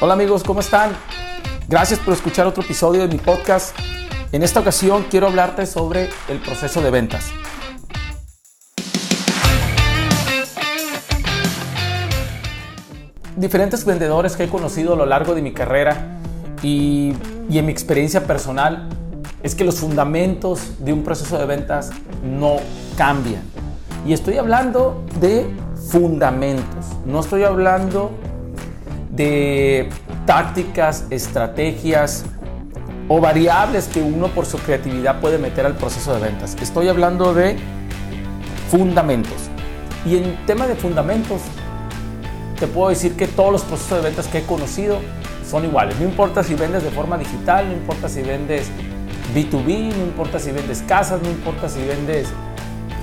Hola amigos, ¿cómo están? Gracias por escuchar otro episodio de mi podcast. En esta ocasión quiero hablarte sobre el proceso de ventas. Diferentes vendedores que he conocido a lo largo de mi carrera y, y en mi experiencia personal es que los fundamentos de un proceso de ventas no cambian. Y estoy hablando de fundamentos, no estoy hablando de tácticas, estrategias o variables que uno por su creatividad puede meter al proceso de ventas. Estoy hablando de fundamentos. Y en tema de fundamentos, te puedo decir que todos los procesos de ventas que he conocido son iguales. No importa si vendes de forma digital, no importa si vendes B2B, no importa si vendes casas, no importa si vendes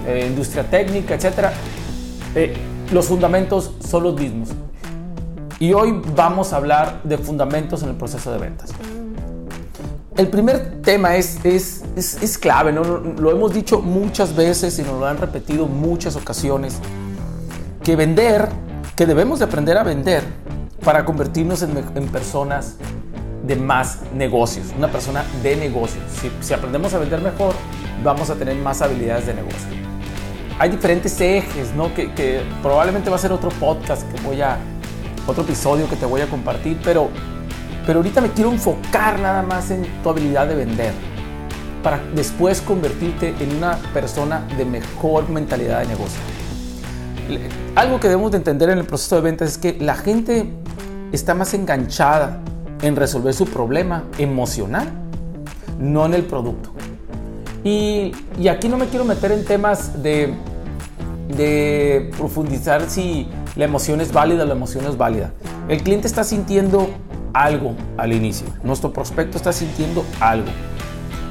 eh, industria técnica, etc. Eh, los fundamentos son los mismos. Y hoy vamos a hablar de fundamentos en el proceso de ventas. El primer tema es, es, es, clave, ¿no? lo hemos dicho muchas veces y nos lo han repetido muchas ocasiones, que vender, que debemos de aprender a vender para convertirnos en, personas de más negocios, una persona de negocios. Si, aprendemos a vender mejor, vamos a tener más habilidades de negocio. Hay diferentes ejes, ¿no? Que probablemente va a ser otro podcast que voy a, otro episodio que te voy a compartir, pero, pero ahorita me quiero enfocar nada más en tu habilidad de vender para después convertirte en una persona de mejor mentalidad de negocio. Algo que debemos de entender en el proceso de ventas es que la gente está más enganchada en resolver su problema emocional, no en el producto. Y, y aquí no me quiero meter en temas de, de profundizar si la emoción es válida, la emoción es válida. El cliente está sintiendo algo al inicio, nuestro prospecto está sintiendo algo.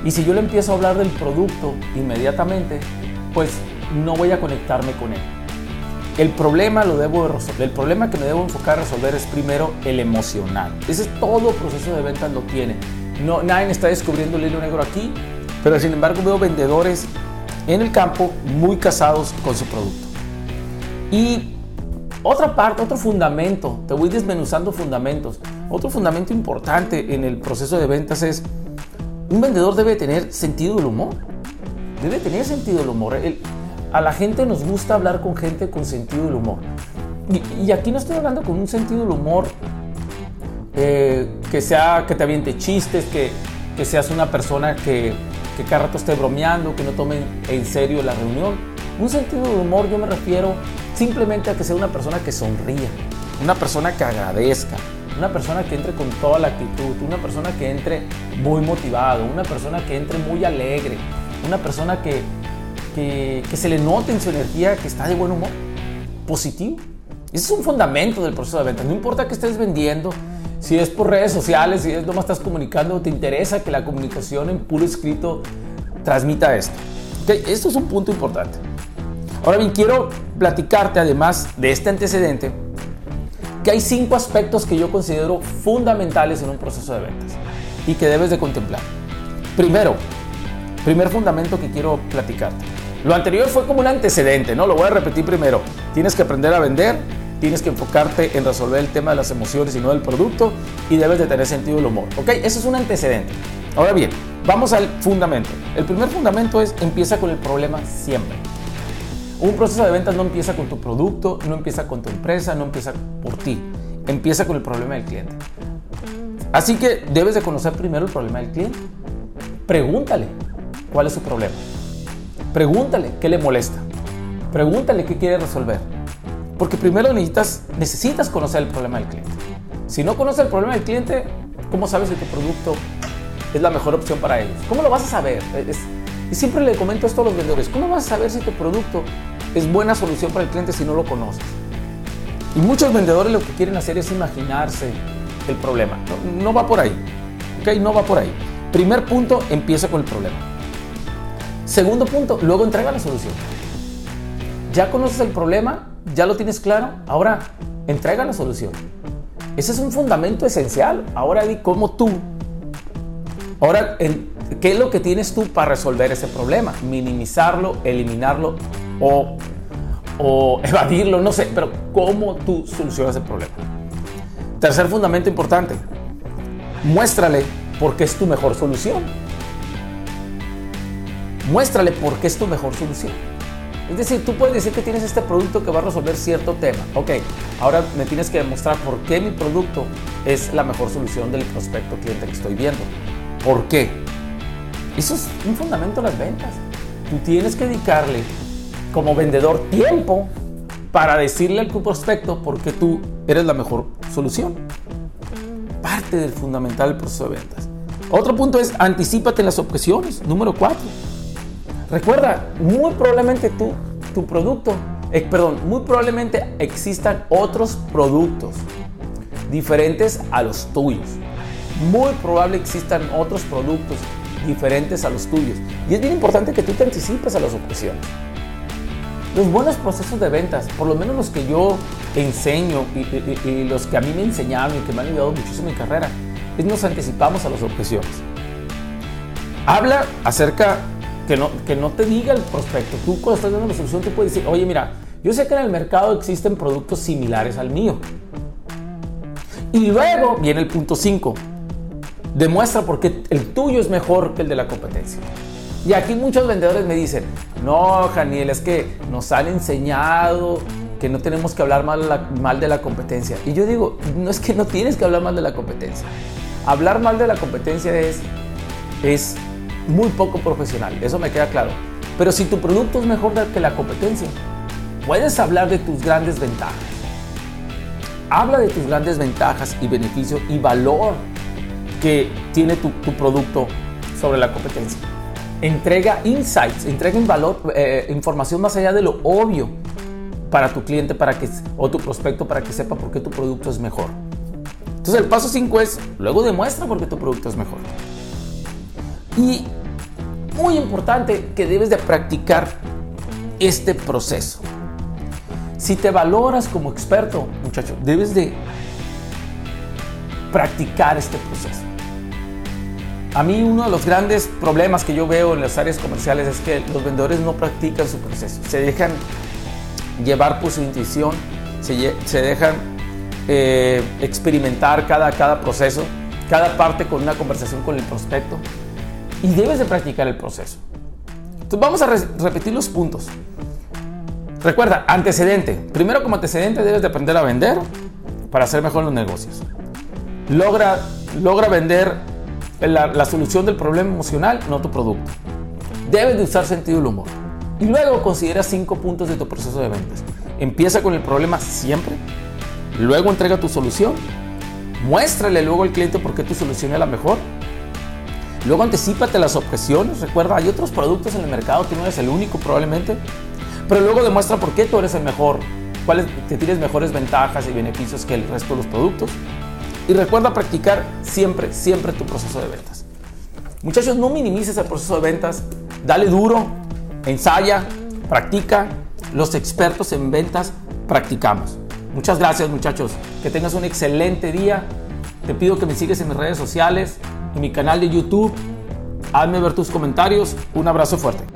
Y si yo le empiezo a hablar del producto inmediatamente, pues no voy a conectarme con él. El problema lo debo resolver. El problema que me debo enfocar a resolver es primero el emocional. Ese es todo proceso de ventas lo tiene. No, nadie está descubriendo el hilo negro aquí, pero sin embargo veo vendedores en el campo muy casados con su producto. Y otra parte, otro fundamento, te voy desmenuzando fundamentos. Otro fundamento importante en el proceso de ventas es, un vendedor debe tener sentido del humor. Debe tener sentido del humor. a la gente nos gusta hablar con gente con sentido del humor. Y, aquí no estoy hablando con un sentido del humor eh, que sea que te aviente chistes, que, que seas una persona que, que cada rato esté bromeando, que no tome en serio la reunión. Un sentido del humor yo me refiero Simplemente a que sea una persona que sonría, una persona que agradezca, una persona que entre con toda la actitud, una persona que entre muy motivado, una persona que entre muy alegre, una persona que, que, se le note en su energía que está de buen humor, positivo. Ese es un fundamento del proceso de venta. No importa que estés vendiendo, si es por redes sociales, si es nomás estás comunicando, te interesa que la comunicación en puro escrito transmita esto. Okay, esto es un punto importante. Ahora bien, quiero platicarte además de este antecedente que hay cinco aspectos que yo considero fundamentales en un proceso de ventas y que debes de contemplar. Primero, primer fundamento que quiero platicarte. Lo anterior fue como un antecedente, ¿no? Lo voy a repetir primero. Tienes que aprender a vender, tienes que enfocarte en resolver el tema de las emociones y no del producto y debes de tener sentido del humor, ¿ok? Eso es un antecedente. Ahora bien, vamos al fundamento. El primer fundamento es empieza con el problema siempre. Un proceso de ventas no empieza con tu producto, no empieza con tu empresa, no empieza por ti, empieza con el problema del cliente. Así que debes de conocer primero el problema del cliente. Pregúntale cuál es su problema. Pregúntale qué le molesta. Pregúntale qué quiere resolver. Porque primero necesitas, necesitas conocer el problema del cliente. Si no conoces el problema del cliente, ¿cómo sabes si tu producto es la mejor opción para ellos? ¿Cómo lo vas a saber? Y siempre le comento esto a los vendedores, ¿cómo vas a saber si tu producto es buena solución para el cliente si no lo conoces? Y muchos vendedores lo que quieren hacer es imaginarse el problema. No, va por ahí. ¿Ok? No va por ahí. Primer punto, empieza con el problema. Segundo punto, luego entrega la solución. Ya conoces el problema, ya lo tienes claro, ahora entrega la solución. Ese es un fundamento esencial. Ahora di cómo tú. Ahora ¿Qué es lo que tienes tú para resolver ese problema? Minimizarlo, eliminarlo o, o evadirlo, no sé, pero ¿cómo tú solucionas el problema? Tercer fundamento importante. Muéstrale por qué es tu mejor solución. Muéstrale por qué es tu mejor solución. Es decir, tú puedes decir que tienes este producto que va a resolver cierto tema. Ok, ahora me tienes que demostrar por qué mi producto es la mejor solución del prospecto cliente que estoy viendo. ¿Por qué? Eso es un fundamento de las ventas. Tú tienes que dedicarle como vendedor tiempo para decirle al prospecto por qué tú eres la mejor solución. Parte del fundamental del proceso de ventas. Otro punto es anticipate las objeciones. Número cuatro Recuerda, muy probablemente tu producto, eh, perdón, muy probablemente existan otros productos diferentes a los tuyos. Muy probable existan otros productos diferentes a los tuyos. Y es bien importante que tú te anticipes a las objeciones. Los buenos procesos de ventas, por lo menos los que yo enseño y, y los que a mí me enseñaron y que me han ayudado muchísimo en mi carrera, es nos anticipamos a las objeciones. Habla acerca que no, que no te diga el prospecto. Tú cuando estás dando la solución, tú puedes decir, oye, mira, yo sé que en el mercado existen productos similares al mío. Y luego viene el punto 5. Demuestra por qué el tuyo es mejor que el de la competencia. Y aquí muchos vendedores me dicen, no, Janiel, es que nos han enseñado que no tenemos que hablar mal, mal de la competencia. Y yo digo, no es que no tienes que hablar mal de la competencia. Hablar mal de la competencia es, es muy poco profesional, eso me queda claro. Pero si tu producto es mejor que la competencia, puedes hablar de tus grandes ventajas. Habla de tus grandes ventajas y beneficios y valor que tiene tu, producto sobre la competencia. Entrega insights, entrega valor, eh, información más allá de lo obvio para tu cliente para que, o tu prospecto para que sepa por qué tu producto es mejor. Entonces el paso 5 es, luego demuestra por qué tu producto es mejor. Y muy importante que debes de practicar este proceso. Si te valoras como experto, muchacho, debes de practicar este proceso. A mí uno de los grandes problemas que yo veo en las áreas comerciales es que los vendedores no practican su proceso. Se dejan llevar por su intuición, se, dejan eh, experimentar cada, cada proceso, cada parte con una conversación con el prospecto y debes de practicar el proceso. Entonces vamos a repetir los puntos. Recuerda, antecedente. Primero como antecedente debes de aprender a vender para hacer mejor los negocios. Logra, logra vender la, la solución del problema emocional, no tu producto. Debes de usar sentido del humor. Y luego considera cinco puntos de tu proceso de ventas. Empieza con el problema siempre. Luego entrega tu solución. Muéstrale luego al cliente por qué tu solución es la mejor Luego anticipate las objeciones. Recuerda, hay otros productos en el mercado, tú no eres el único probablemente. Pero luego demuestra por qué tú eres el mejor, cuáles te tienes mejores ventajas y beneficios que el resto de los productos. Y recuerda practicar siempre, siempre tu proceso de ventas. Muchachos, no minimices el proceso de ventas. Dale duro, ensaya, practica. Los expertos en ventas practicamos. Muchas gracias muchachos. Que tengas un excelente día. Te pido que me sigas en mis redes sociales en mi canal de YouTube. Hazme ver tus comentarios. Un abrazo fuerte.